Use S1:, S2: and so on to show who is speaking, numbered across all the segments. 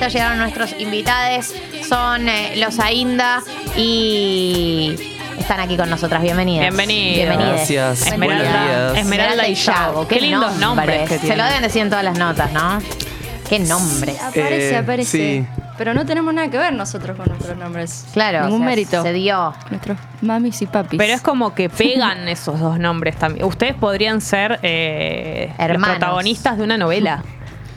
S1: ya llegaron nuestros invitados. Son eh, los Ainda y están aquí con nosotras. Bienvenidas.
S2: Bienvenidos.
S1: Bienvenidas.
S3: Gracias.
S2: Esmeralda,
S3: Buenos días.
S2: Esmeralda y Yago. Qué, lindos nombres. que
S1: Se lo deben decir en todas las notas, ¿no? Qué nombres.
S4: Aparece,
S3: Eh,
S4: aparece.
S3: sí.
S4: Pero no tenemos nada que ver nosotros con nuestros nombres.
S1: Claro.
S4: Ningún
S1: o sea,
S4: mérito.
S1: Se dio.
S4: Nuestros mamis y papis.
S2: Pero es como que pegan esos dos nombres también. Ustedes podrían ser eh, los protagonistas de una novela.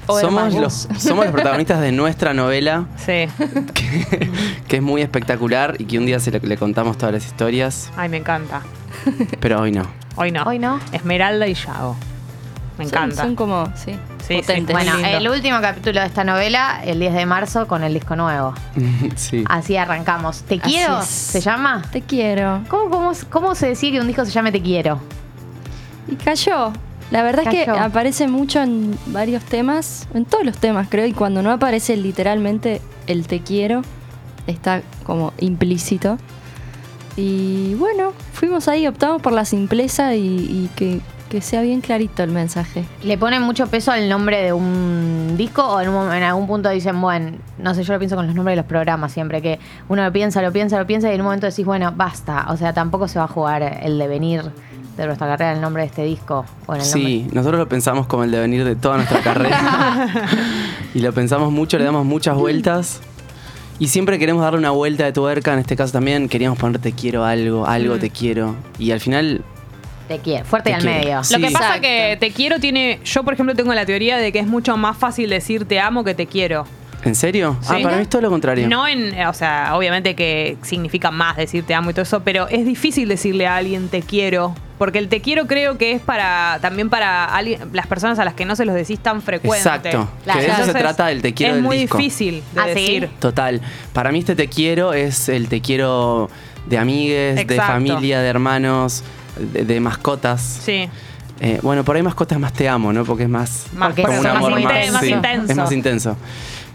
S2: O
S3: Somos los, somos los protagonistas de nuestra novela,
S2: Sí.
S3: que, que es muy espectacular y que un día se le, le contamos todas las historias,
S2: Ay, me encanta.
S3: pero hoy no.
S2: Hoy no.
S1: Hoy no.
S2: Esmeralda y Yago. Me encanta.
S4: Son, como, sí,
S2: Sí,
S4: potentes.
S1: Bueno, el último capítulo de esta novela, el 10 de marzo, con el disco nuevo.
S3: sí.
S1: Así arrancamos. ¿Te quiero? ¿Se llama?
S4: Te quiero.
S1: ¿Cómo, cómo, cómo se decía que un disco se llame Te quiero?
S4: Y cayó. La verdad es que aparece mucho en varios temas, en todos los temas creo, y cuando no aparece literalmente el te quiero, está como implícito. Y bueno, fuimos ahí, optamos por la simpleza y, y que, que sea bien clarito el mensaje.
S1: ¿Le ponen mucho peso al nombre de un disco o en, un mom- en algún punto dicen, bueno, no sé, yo lo pienso con los nombres de los programas siempre, que uno lo piensa, lo piensa, lo piensa y en un momento decís, bueno, basta. O sea, tampoco se va a jugar el devenir de nuestra carrera el nombre de este disco. O en el
S3: Sí, nosotros lo pensamos como el devenir de toda nuestra carrera. y lo pensamos mucho, le damos muchas vueltas. Y siempre queremos darle una vuelta de tuerca, en este caso también queríamos poner te quiero algo, algo te quiero. Y al final.
S1: Te quiero, fuerte y
S3: Te
S1: al
S3: quiero.
S1: medio.
S3: Sí.
S2: Lo que pasa
S4: Exacto.
S2: que te quiero tiene. Yo, por ejemplo, tengo la teoría de que es mucho más fácil decir te amo que te quiero.
S3: ¿En serio? Ah,
S2: Sí.
S3: para mí es todo lo contrario.
S2: No en. O sea, obviamente que significa más decir te amo y todo eso, pero es difícil decirle a alguien te quiero. Porque el te quiero creo que es para también para alguien- las personas a las que no se los decís tan frecuente.
S3: Exacto.
S1: Claro.
S3: Que de eso se trata del te quiero
S2: Es
S3: del
S2: muy
S3: disco.
S2: difícil de
S1: ¿Ah, sí?
S2: decir.
S3: Total. Para mí este te quiero es el te quiero de amigues, de familia, de hermanos, de, de mascotas.
S2: Sí.
S3: Eh, bueno, por ahí mascotas más te amo, ¿no? Porque es más
S2: Más-
S1: Porque
S3: como
S1: es
S3: un
S1: más
S3: amor
S1: inten-
S3: más,
S1: más
S3: sí,
S2: intenso.
S3: Es más intenso.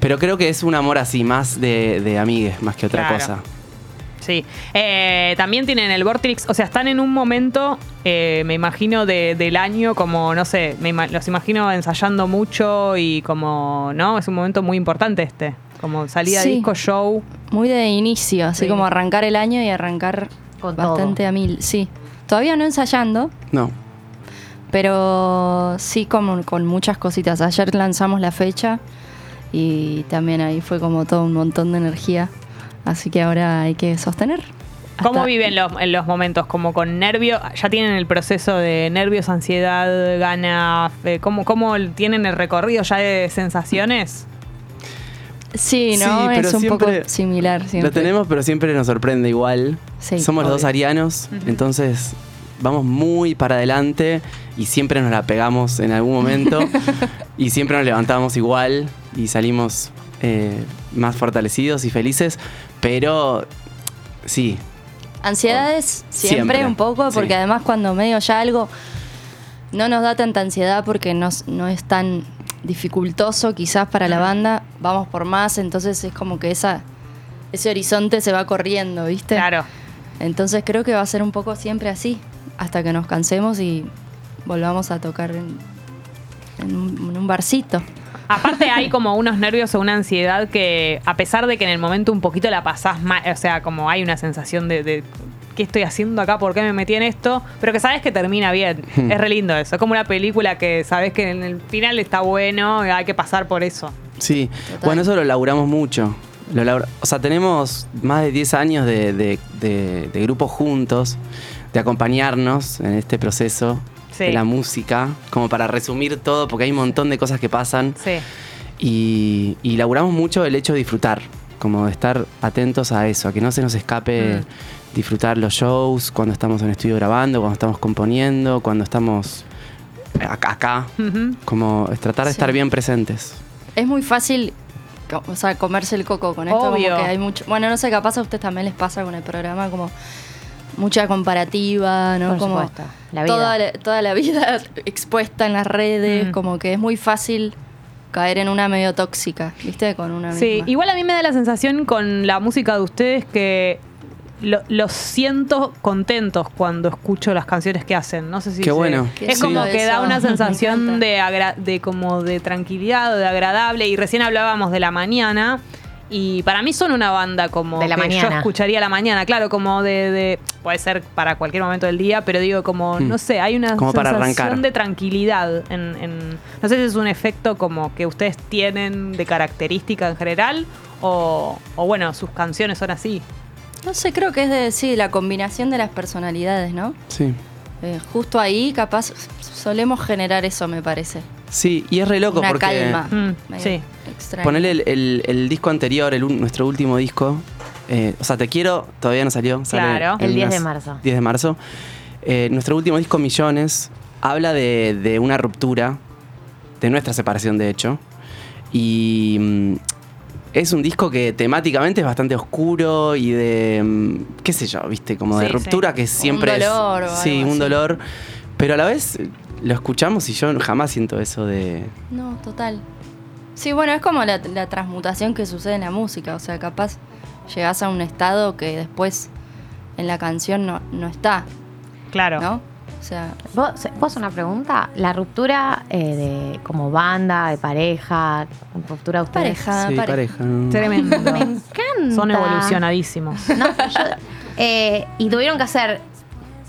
S3: Pero creo que es un amor así, más de, de amigues, más que otra
S2: Claro.
S3: cosa.
S2: Sí. Eh, también tienen el Vortrix, o sea, están en un momento, eh, me imagino, de- del año como, no sé, me ima- los imagino ensayando mucho y como, ¿no? Es un momento muy importante este. Como salida
S4: Sí.
S2: de disco, show.
S4: Muy de inicio, así
S2: Sí.
S4: como arrancar el año y arrancar
S1: Con
S4: bastante a mil. Sí. Todavía no ensayando,
S3: No.
S4: pero sí con, con muchas cositas. Ayer lanzamos la fecha y también ahí fue como todo un montón de energía. Así que ahora hay que sostener.
S2: ¿Cómo viven los, en los momentos? Como con nervio, ya tienen el proceso de nervios, ansiedad, ganas, ¿cómo, ¿cómo tienen el recorrido ya de sensaciones?
S4: Sí,
S3: Sí,
S4: ¿no?
S3: pero
S4: es un poco similar. Siempre.
S3: Lo tenemos, pero siempre nos sorprende igual.
S4: Sí,
S3: Somos los dos arianos, entonces vamos muy para adelante y siempre nos la pegamos en algún momento y siempre nos levantamos igual y salimos eh, más fortalecidos y felices, pero sí,
S4: Ansiedades siempre,
S3: Siempre,
S4: un poco, porque
S3: sí.
S4: además cuando medio ya algo no nos da tanta ansiedad porque no, no es tan dificultoso quizás para la banda, vamos por más, entonces es como que esa ese horizonte se va corriendo, ¿viste?
S2: Claro.
S4: Entonces creo que va a ser un poco siempre así, hasta que nos cansemos y volvamos a tocar en, en un, en un barcito.
S2: Aparte hay como unos nervios o una ansiedad que a pesar de que en el momento un poquito la pasás mal, o sea, como hay una sensación de, de, ¿qué estoy haciendo acá? ¿Por qué me metí en esto? Pero que sabes que termina bien.
S3: Hmm.
S2: es re lindo eso. Es como una película que sabes que en el final está bueno y hay que pasar por eso.
S3: sí.
S4: Total.
S3: Bueno, eso lo laburamos mucho. Lo o sea, tenemos más de 10 años de, de, de- de grupo juntos, de acompañarnos en este proceso
S2: Sí.
S3: de la música, como para resumir todo, porque hay un montón de cosas que pasan.
S2: Sí.
S3: Y, y laburamos mucho el hecho de disfrutar, como de estar atentos a eso, a que no se nos escape
S2: Mm.
S3: disfrutar los shows cuando estamos en estudio grabando, cuando estamos componiendo, cuando estamos acá, acá, como es tratar de
S4: Sí.
S3: estar bien presentes.
S4: Es muy fácil o sea, comerse el coco con esto.
S2: Obvio.
S4: Como que hay mucho. Bueno, no sé, capaz a ustedes también les pasa con el programa, como mucha comparativa, ¿no?
S1: Por
S4: como
S1: supuesto, la vida.
S4: Toda, la, toda la vida expuesta en las redes,
S2: Mm.
S4: como que es muy fácil caer en una medio tóxica, ¿viste? Con una
S2: Sí,
S4: misma.
S2: igual a mí me da la sensación con la música de ustedes que lo- los siento contentos cuando escucho las canciones que hacen. No sé si
S3: Qué
S2: se-
S3: bueno.
S4: Qué
S2: Es como que da una sensación de, agra- de como de tranquilidad o de agradable. Y recién hablábamos de la mañana. Y para mí son una banda como
S1: De la
S2: que yo escucharía a la mañana, claro, como de, de- puede ser para cualquier momento del día, pero digo como
S3: Mm.
S2: no sé, hay una
S3: Como
S2: sensación de tranquilidad en, en- no sé si es un efecto como que ustedes tienen de característica en general o, o bueno, sus canciones son así.
S4: No sé, creo que es de sí, la combinación de las personalidades, ¿no?
S3: Sí.
S4: Eh, justo ahí, capaz, solemos generar eso, me parece.
S3: Sí, y es re loco
S4: Una
S3: porque.
S4: calma.
S2: Mm, sí.
S4: extraña.
S3: Ponele el, el- el disco anterior, el, nuestro último disco. eh, o sea, Te Quiero, todavía no salió. sale
S2: Claro.
S1: El 10 de marzo.
S3: 10 de marzo. Eh, nuestro último disco, Millones, habla de, de una ruptura, de nuestra separación, de hecho. Y mm, es un disco que temáticamente es bastante oscuro y de, mm, qué sé yo, viste, como de ruptura
S2: sí.
S3: que siempre es-
S4: dolor o
S3: Sí,
S4: algo
S3: un
S4: así.
S3: dolor. Pero a la vez lo escuchamos y yo jamás siento eso de...
S4: No, total. Sí, bueno, es como la, la transmutación que sucede en la música. O sea, capaz llegás a un estado que después en la canción no, no está,
S2: Claro.
S4: ¿no? O sea,
S1: ¿Vos, ¿Vos una pregunta? La ruptura eh, de como banda, de pareja, ruptura de ustedes.
S4: pareja,
S3: sí,
S4: pareja.
S3: pareja.
S2: Tremendo.
S1: Me encanta.
S2: Son evolucionadísimos.
S1: No, yo, eh, y tuvieron que hacer.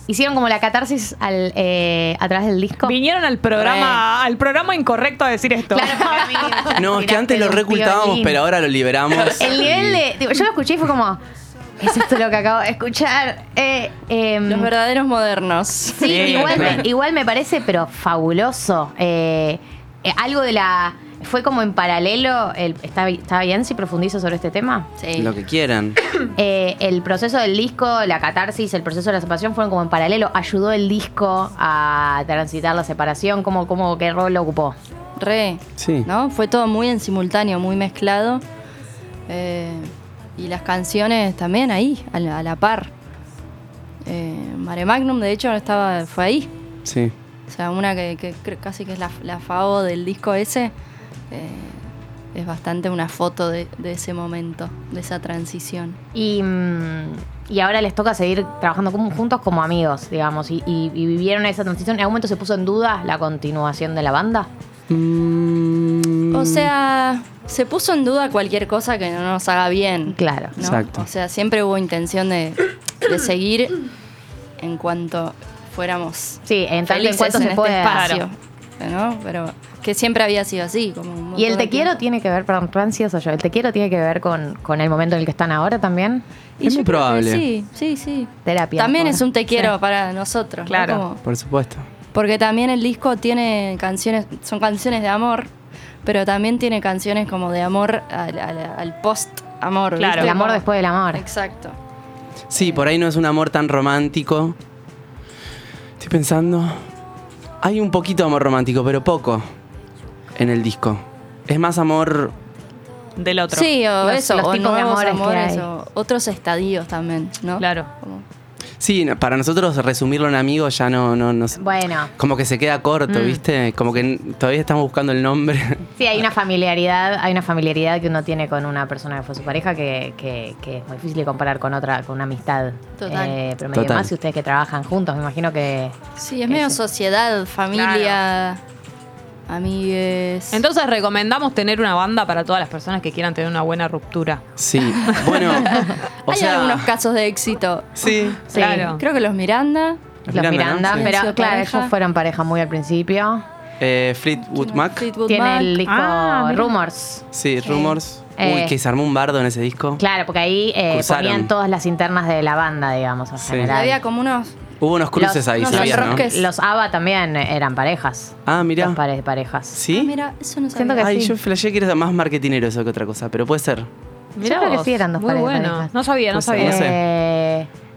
S1: Hicieron como la catarsis al, eh, a través del disco.
S2: Vinieron al programa, al programa incorrecto a decir esto.
S1: Claro, mí
S3: No, es que antes lo recultábamos, pero ahora lo liberamos.
S1: El nivel
S3: Y-
S1: de. yo lo escuché y fue como. ¿Es esto lo que acabo de escuchar? Eh, em,
S4: los verdaderos modernos.
S1: Sí,
S2: Sí,
S1: igual,
S2: claro.
S1: me, igual me parece, pero fabuloso. Eh, eh, algo de la. Fue como en paralelo. El, ¿está, bi- ¿Está bien si profundizo sobre este tema?
S4: Sí.
S3: Lo que quieran.
S1: Eh, el proceso del disco, la catarsis, el proceso de la separación fueron como en paralelo. ¿Ayudó el disco a transitar la separación? ¿Cómo, cómo qué rol lo ocupó?
S4: Re.
S3: Sí.
S4: ¿No? Fue todo muy en simultáneo, muy mezclado. Eh, y las canciones también ahí, a la, a la par. Eh, Mare Magnum, de hecho, estaba, fue ahí.
S3: Sí.
S4: O sea, una que, casi que es la, la FAO del disco ese. eh, es bastante una foto de, de ese momento, de esa transición.
S1: Y, mm, y ahora les toca seguir trabajando como- juntos como amigos, digamos. Y, y- y vivieron esa transición. ¿En algún momento se puso en duda la continuación de la banda?
S3: Mm,
S4: O sea, se puso en duda cualquier cosa que no nos haga bien.
S1: Claro.
S4: ¿no?
S3: Exacto.
S4: O sea, siempre hubo intención de, de seguir en cuanto fuéramos
S1: Sí, en tanto en cuanto
S4: en
S1: se
S4: este
S1: puede.
S4: espacio. ¿no? Pero que siempre había sido así. Como un
S1: Y el te quiero
S4: tiempo.
S1: tiene que ver, perdón, estoy ansiosa yo. El te quiero tiene que ver con, con el momento en el que están ahora también.
S4: Y
S3: Es muy probable.
S4: Sí, sí, sí.
S1: Terapia.
S4: También
S1: por-
S4: es un te quiero
S1: Sí.
S4: para nosotros. ¿no?
S2: Claro.
S4: Como-
S3: Por supuesto.
S4: porque también el disco tiene canciones, son canciones de amor, pero también tiene canciones como de amor al, al- al post-amor.
S2: Claro.
S4: ¿viste?
S1: El amor después del amor.
S4: Exacto.
S3: Sí, por ahí no es un amor tan romántico. Estoy pensando. Hay un poquito de amor romántico, pero poco en el disco. Es más amor.
S2: Del otro.
S4: Sí, o
S1: Los-
S4: eso,
S1: los
S4: o
S1: tipos de
S4: nuevos
S1: amores que
S4: amores,
S1: hay.
S4: o otros estadios también, ¿no?
S2: Claro.
S4: Como-
S3: Sí, para nosotros resumirlo en amigos ya no, no, no.
S1: Bueno,
S3: Como que se queda corto,
S1: Mm.
S3: ¿viste? Como que todavía estamos buscando el nombre.
S1: sí, hay una familiaridad, hay una familiaridad que uno tiene con una persona que fue su pareja que, que- que es muy difícil de comparar con otra, con una amistad.
S4: Total.
S1: Eh, pero medio
S3: Total.
S1: más si ustedes que trabajan juntos, me imagino que.
S4: Sí, es medio sociedad, familia, amigues.
S2: Entonces recomendamos tener una banda para todas las personas que quieran tener una buena ruptura.
S3: Sí, bueno. O
S4: hay
S3: sea.
S4: algunos casos de éxito.
S3: Sí.
S1: Sí.
S2: Claro.
S4: Creo que los Miranda.
S1: Los
S3: Miranda,
S1: Miranda,
S3: ¿no? Sí.
S1: pero
S4: Sido
S1: claro, ellos fueron pareja muy al principio.
S3: Eh, Fleetwood Mac.
S4: Fleetwood
S1: Tiene
S4: Mac.
S1: el disco
S2: Ah.
S1: Rumors.
S3: Sí, Rumors.
S1: Eh.
S3: Uy, que se armó un bardo en ese disco.
S1: Claro, porque ahí eh, ponían todas las internas de la banda, digamos, en
S3: Sí.
S1: general.
S4: Había como unos.
S3: Hubo unos cruces
S1: Los-
S3: ahí, ¿sabías, no?
S1: Los ABBA también eran parejas.
S3: Ah, mira.
S1: Dos de parejas.
S3: ¿Sí?
S4: Ah, mira, eso no sabía.
S1: Siento que
S3: Ay,
S1: sí.
S3: yo flashé que era más marketinero eso que otra cosa, pero puede ser.
S2: Mirá
S1: creo que
S2: vos.
S1: sí eran dos
S2: Muy
S1: pares de
S2: bueno.
S1: parejas.
S2: No sabía, no
S3: Pues,
S2: sabía.
S3: no sé.
S1: Eh,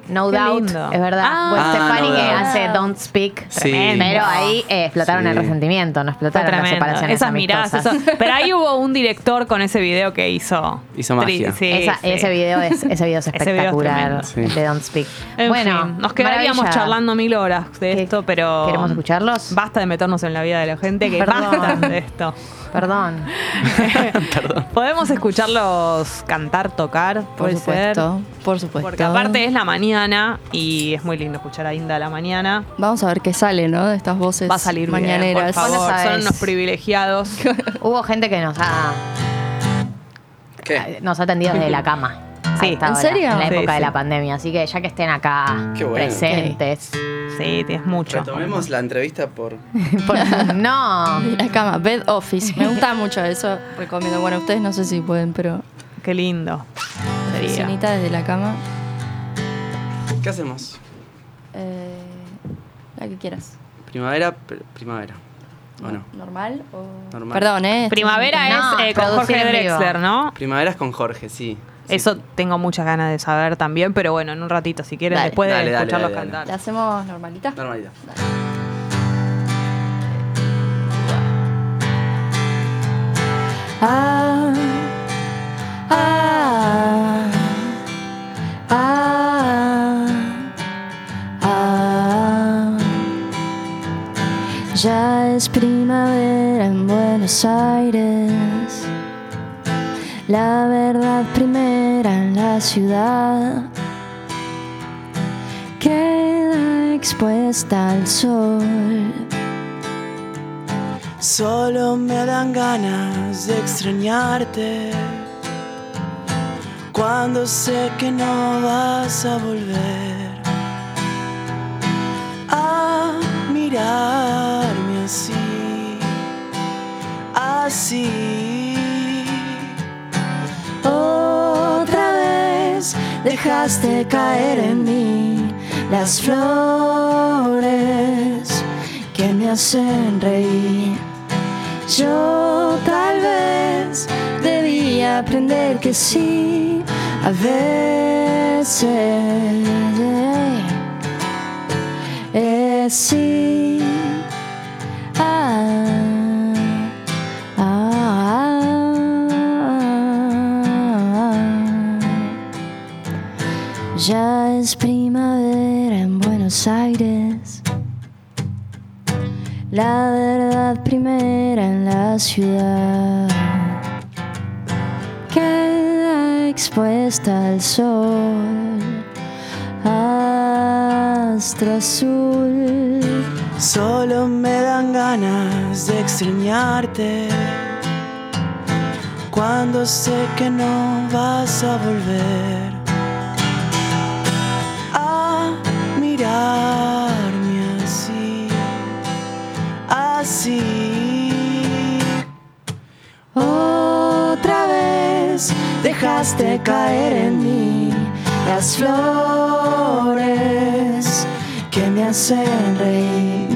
S1: No
S2: Qué
S1: Doubt,
S2: lindo.
S1: es verdad.
S2: Ah.
S1: Gwen
S3: Ah,
S1: Stefani
S3: No
S1: que
S3: Doubt.
S1: hace Don't Speak.
S3: Sí.
S2: Tremendo.
S1: Pero ahí eh, explotaron
S3: Sí.
S1: el resentimiento, no explotaron las separaciones
S2: Esas miradas, eso. Pero ahí hubo un director con ese video que hizo.
S3: Hizo magia.
S2: Sí,
S1: Esa-
S2: sí.
S1: Ese video es, ese video es
S2: Ese video es
S1: espectacular de Don't Speak.
S2: En
S1: bueno,
S2: fin, nos quedaríamos
S1: maravilla.
S2: charlando mil horas de
S1: ¿Qué-
S2: esto, pero.
S1: ¿Queremos escucharlos?
S2: Basta de meternos en la vida de la gente, que
S1: Perdón.
S2: basta de esto.
S1: Perdón.
S2: Podemos escucharlos cantar, tocar,
S4: Por
S2: puede ser.
S4: supuesto, por supuesto.
S2: Porque aparte es la mañana y es muy lindo escuchar a Inda a la mañana.
S4: Vamos a ver qué sale, ¿no? De estas voces
S2: Va a salir bien,
S4: mañaneras.
S2: por favor. Son unos privilegiados.
S1: Hubo gente que nos ha,
S3: ¿Qué?
S1: nos ha atendido desde la cama.
S2: Sí.
S4: ¿En serio?
S1: En la
S2: Sí,
S1: época de la pandemia. Así que ya que estén acá
S3: Qué bueno.
S1: presentes.
S2: Sí, tienes mucho.
S3: Retomemos la entrevista por.
S1: Por- no.
S4: La cama, bed office. Me gusta mucho eso. Recomiendo. Bueno, ustedes no sé si pueden, pero
S2: Qué lindo. Sería.
S4: oficinita desde la cama.
S3: ¿Qué hacemos?
S4: Eh, la que quieras.
S3: Primavera, pr- primavera. ¿O no?
S4: ¿Normal o...?
S3: Normal.
S4: Perdón, ¿eh?
S2: Primavera
S1: No,
S2: es eh, con Jorge
S1: en vivo.
S2: Drexler, ¿no?
S3: Primavera es con Jorge, sí. Sí.
S2: Eso tengo muchas ganas de saber también, pero bueno, en un ratito, si quieren,
S4: Dale.
S2: después de
S3: Dale, dale,
S2: escucharlos
S3: dale, dale.
S2: cantar.
S4: ¿La hacemos normalita?
S3: Normalidad.
S4: Ah, ah, Ya es primavera en Buenos Aires, la verdad primera en la ciudad. Queda expuesta al sol.
S3: Solo me dan ganas de extrañarte cuando sé que no vas a volver a mirarme así, así.
S4: Otra vez dejaste caer en mí las flores que me hacen reír. Yo tal vez debía aprender que sí, a veces es sí. Buenos Aires. La verdad primera en la ciudad. Queda expuesta al sol. Astro azul.
S3: Solo me dan ganas de extrañarte cuando sé que no vas a volver así, así.
S4: Otra vez dejaste caer en mí las flores que me hacen reír.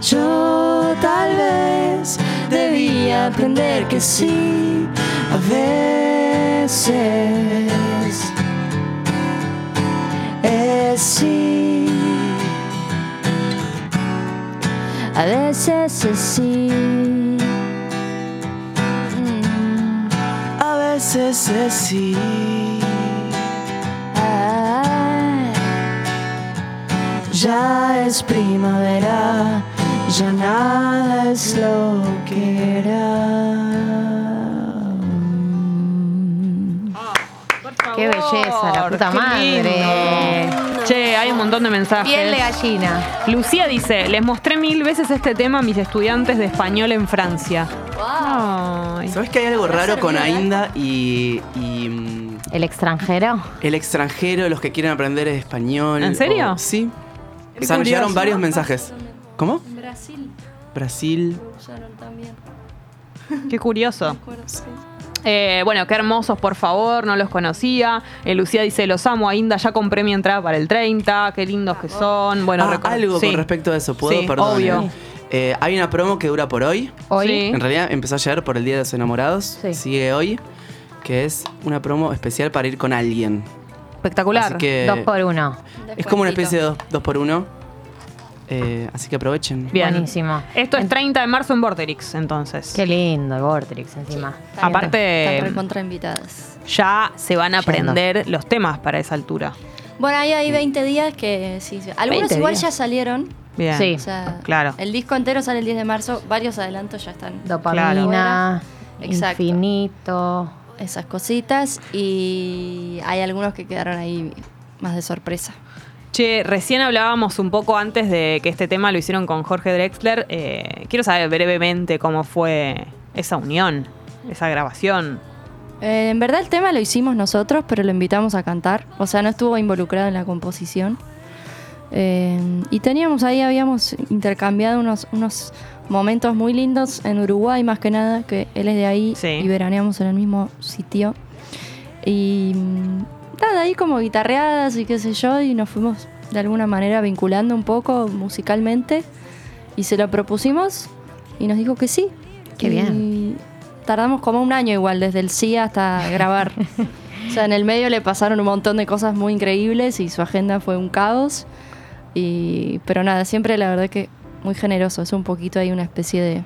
S4: Yo tal vez debía aprender que sí, a veces es sí, a veces es sí. Mm.
S3: A veces es sí.
S4: Ah, ya es primavera, ya nada es lo que era.
S1: Qué belleza, la puta
S2: Qué
S1: madre.
S2: Hay un montón de mensajes.
S1: Piel de gallina.
S2: Lucía dice, les mostré mil veces este tema a mis estudiantes de español en Francia. Ay.
S3: ¿Sabes que hay algo raro con. Ainda y, y, mm,
S1: El extranjero.
S3: el extranjero, los que quieren aprender español?
S2: ¿En serio?
S3: o- sí.
S2: Qué
S3: O sea, llegaron varios mensajes. ¿Cómo?
S4: En Brasil
S3: Brasil.
S4: también.
S2: Qué curioso. Eh, bueno, qué hermosos, por favor, no los conocía. Eh, Lucía dice, los amo, Ainda, ya compré mi entrada para el 30, qué lindos que son. Bueno,
S3: Ah, algo
S2: sí.
S3: con respecto a eso, ¿puedo?
S2: Sí,
S3: Perdón.
S2: obvio.
S3: eh. Hay una promo que dura por hoy.
S1: Hoy.
S2: Sí.
S3: En realidad empezó ayer por el Día de los Enamorados.
S1: Sí.
S3: Sigue hoy. Que es una promo especial para ir con alguien.
S2: Espectacular.
S3: Así que
S1: Dos por uno.
S3: es como una especie de dos, dos por uno. Eh, así que aprovechen.
S2: Bien.
S1: Buenísimo.
S2: Esto es 30 de marzo en Vorterix, entonces.
S1: Qué lindo el Vortrix encima.
S2: Aparte-
S4: Están invitadas.
S2: Ya se van a
S1: Yendo.
S2: aprender los temas para esa altura.
S4: Bueno, ahí hay 20 días que sí. sí. Algunos
S1: 20
S4: igual
S1: días.
S4: ya salieron.
S2: Bien.
S1: Sí.
S4: O sea,
S2: Claro.
S4: El disco entero sale el 10 de marzo. Varios adelantos ya están.
S1: Dopamina,
S4: Exacto.
S1: infinito.
S4: Esas cositas. Y hay algunos que quedaron ahí más de sorpresa.
S2: Che, recién hablábamos un poco antes de que este tema lo hicieron con Jorge Drexler. Eh, quiero saber brevemente cómo fue esa unión, esa grabación.
S4: Eh, en verdad el tema lo hicimos nosotros, pero lo invitamos a cantar. O sea, no estuvo involucrado en la composición. Eh, y teníamos ahí, habíamos intercambiado unos, unos momentos muy lindos en Uruguay, más que nada, que él es de ahí
S2: Sí.
S4: y veraneamos en el mismo sitio. Y nada, ahí como guitarreadas y qué sé yo, y nos fuimos de alguna manera vinculando un poco musicalmente. Y se lo propusimos y nos dijo que sí.
S1: Qué
S4: Y
S1: bien.
S4: Tardamos como un año igual, desde el sí hasta grabar. o sea, en el medio le pasaron un montón de cosas muy increíbles y su agenda fue un caos. Y, pero nada, siempre la verdad que muy generoso. Es un poquito ahí una especie de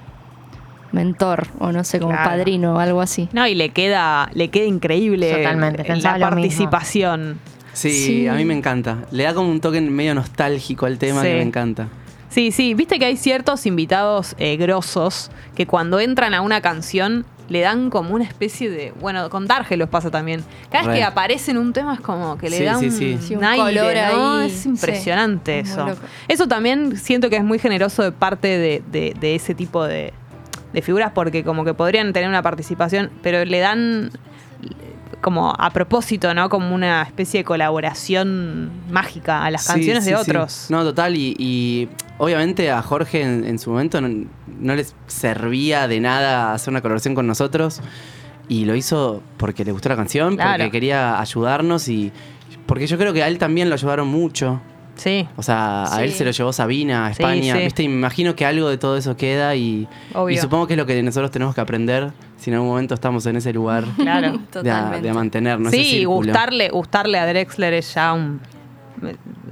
S4: mentor o no sé, como
S2: Claro.
S4: padrino o algo así.
S2: No, y le queda, le queda increíble
S1: Totalmente,
S2: la participación.
S3: Sí,
S4: Sí.
S3: a mí me encanta. Le da como un toque medio nostálgico al tema
S2: Sí.
S3: que me encanta.
S2: Sí, sí, viste que hay ciertos invitados eh, grosos que cuando entran a una canción le dan como una especie de. Bueno, con Darge los pasa también. Cada vez
S3: Re.
S2: que aparece en un tema es como que le
S3: Sí,
S2: da
S3: sí,
S2: un,
S3: sí.
S4: Sí, un
S2: aire,
S4: color
S2: ¿no?
S4: ahí.
S2: Es impresionante
S4: es
S2: eso. Eso también siento que es muy generoso de parte de, de- de ese tipo de, de figuras porque como que podrían tener una participación, pero le dan como a propósito, ¿no? Como una especie de colaboración mágica a las
S3: Sí,
S2: canciones
S3: sí,
S2: de
S3: sí.
S2: otros.
S3: No, total. Y, y obviamente a Jorge en, en su momento no, no les servía de nada hacer una colaboración con nosotros. Y lo hizo porque le gustó la canción,
S2: Claro.
S3: porque quería ayudarnos y porque yo creo que a él también lo ayudaron mucho.
S2: Sí,
S3: O sea, a
S4: Sí.
S3: él se lo llevó Sabina a España,
S2: sí.
S3: ¿viste? Y me imagino que algo de todo eso queda y, supongo que es lo que nosotros tenemos que aprender si en algún momento estamos en ese lugar
S2: claro.
S3: de, de mantenernos.
S2: Sí, gustarle, gustarle a Drexler es ya un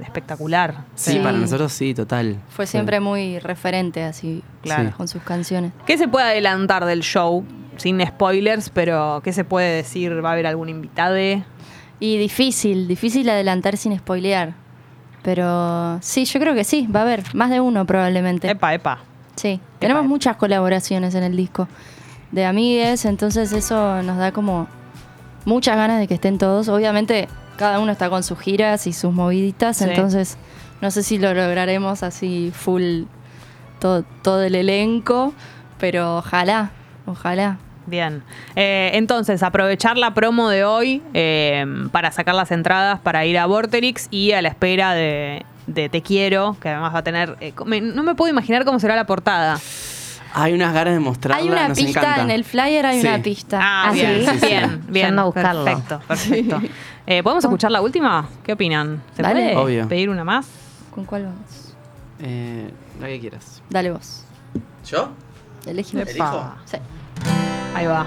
S2: espectacular.
S3: Sí,
S4: Sí.
S3: para nosotros sí, total.
S4: Fue siempre muy referente así
S2: Claro.
S4: Con sus canciones.
S2: ¿Qué se puede adelantar del show? Sin spoilers, pero ¿qué se puede decir? ¿Va a haber algún invitado?
S4: Y difícil, difícil adelantar sin spoilear. Pero sí, yo creo que sí, va a haber más de uno probablemente.
S2: Epa, epa.
S4: Sí, tenemos
S2: epa.
S4: muchas colaboraciones en el disco de amigues, entonces eso nos da como muchas ganas de que estén todos. Obviamente cada uno está con sus giras y sus moviditas,
S2: Sí.
S4: entonces no sé si lo lograremos así full todo, todo el elenco, pero ojalá, ojalá.
S2: Bien. Eh, entonces, aprovechar la promo de hoy eh, para sacar las entradas para ir a Vorterix y a la espera de, de Te Quiero, que además va a tener... eh, me- no me puedo imaginar cómo será la portada.
S3: Hay unas ganas de mostrarla,
S4: hay una
S3: nos
S4: pista
S3: encanta.
S4: en el flyer, hay
S3: Sí.
S4: una pista.
S2: Ah,
S1: Ah,
S2: bien,
S1: ¿sí?
S3: Sí, sí.
S2: bien, bien.
S1: Yendo a buscarlo.
S2: Perfecto, perfecto. Eh, ¿Podemos escuchar la última? ¿Qué opinan? ¿Se
S4: Dale.
S2: puede
S3: Obvio.
S2: pedir una más?
S4: ¿Con cuál vamos?
S3: Eh, la que quieras.
S4: Dale vos.
S3: ¿Yo?
S4: Elegí. Sí.
S2: Ahí va.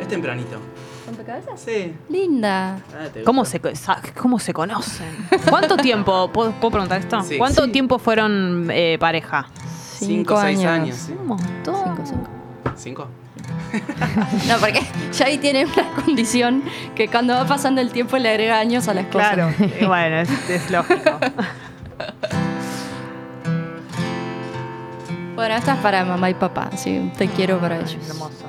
S3: Es tempranito.
S4: ¿Rompecabezas?
S3: Sí.
S4: Linda.
S3: Ah, ¿te
S2: ¿Cómo
S3: gusta?
S2: se, ¿Cómo se conocen? ¿Cuánto tiempo? ¿Puedo, puedo preguntar esto?
S3: Sí.
S2: ¿Cuánto
S3: Sí.
S2: tiempo fueron eh, pareja?
S3: Cinco o seis años. sí.
S2: Un montón.
S4: Cinco, cinco.
S3: ¿Cinco?
S4: No, porque ya ahí tiene una condición que cuando va pasando el tiempo le agrega años a las cosas.
S2: Claro, bueno, es, es lógico.
S4: Bueno, esta es para mamá y papá, así te quiero para ellos.
S2: Hermoso.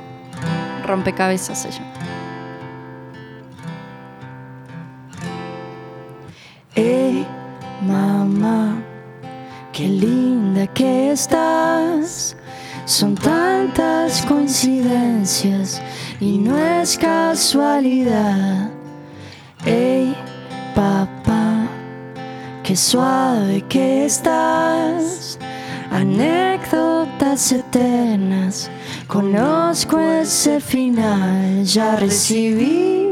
S4: Rompecabezas ella. Hey, mamá, qué linda que estás. Son tantas coincidencias y no es casualidad. Hey, papá, qué suave que estás. Anécdotas eternas, conozco ese final. Ya recibí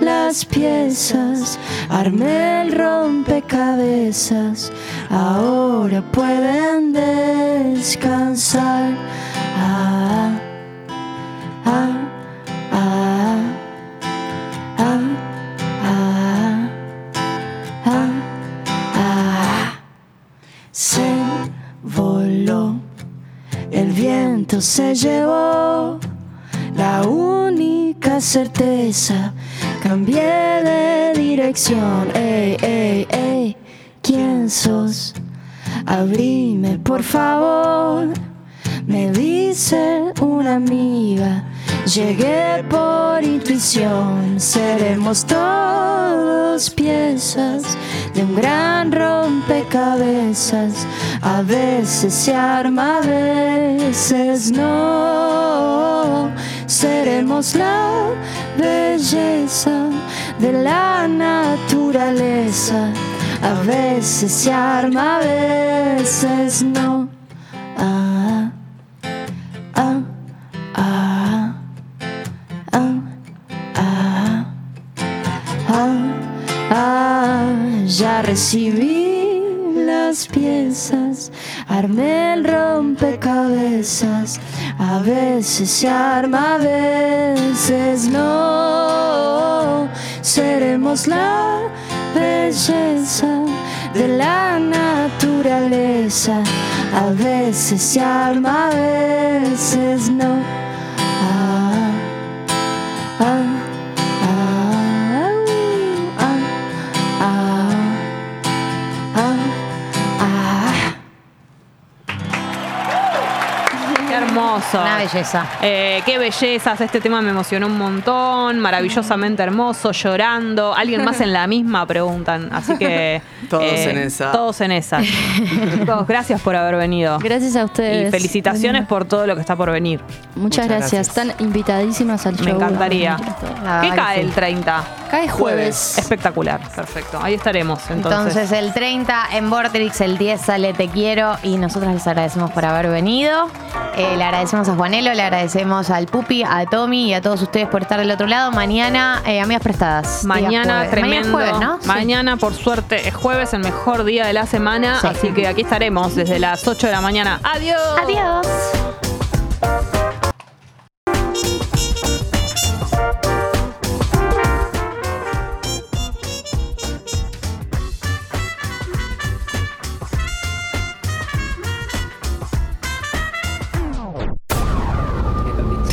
S4: las piezas, armé el rompecabezas. Ahora pueden descansar. Ah, ah, ah. voló, el viento
S3: se llevó la única certeza. Cambié de dirección, ey, ey, ey, ¿quién sos? Abrime, por favor, me dice una amiga llegué por intuición. Seremos todos piezas de un gran rompecabezas. A veces se arma, a veces no. Seremos la belleza de la naturaleza. A veces se arma, a veces no. Recibí las piezas, armé el rompecabezas. A veces se arma, a veces no. Seremos la belleza de la naturaleza. A veces se arma, a veces no.
S2: Hermoso.
S1: Una belleza.
S2: Eh, qué bellezas, este tema me emocionó un montón, maravillosamente hermoso, llorando. Alguien más en la misma preguntan, así que. eh,
S5: Todos en esa.
S2: Todos en esa. Chicos, gracias por haber venido.
S4: Gracias a ustedes.
S2: Y felicitaciones por todo lo que está por venir.
S4: Muchas,
S5: Muchas
S4: gracias.
S5: gracias.
S4: Están invitadísimas al show.
S2: Me encantaría. ¿Qué cae el 30?
S4: Cae jueves.
S2: Espectacular, perfecto. Ahí estaremos entonces.
S1: Entonces el 30 en Vortrix, el 10 sale Te Quiero y nosotros les agradecemos por haber venido. Eh, le agradecemos a Juanelo, le agradecemos al Pupi, a Tommy y a todos ustedes por estar del otro lado. Mañana, eh, amigas prestadas.
S2: Mañana tremendo.
S1: Mañana es jueves, ¿no?
S2: Mañana, por suerte, es jueves, el mejor día de la semana.
S1: Sí.
S2: Así que aquí estaremos desde las 8 de la mañana. ¡Adiós!
S1: Adiós.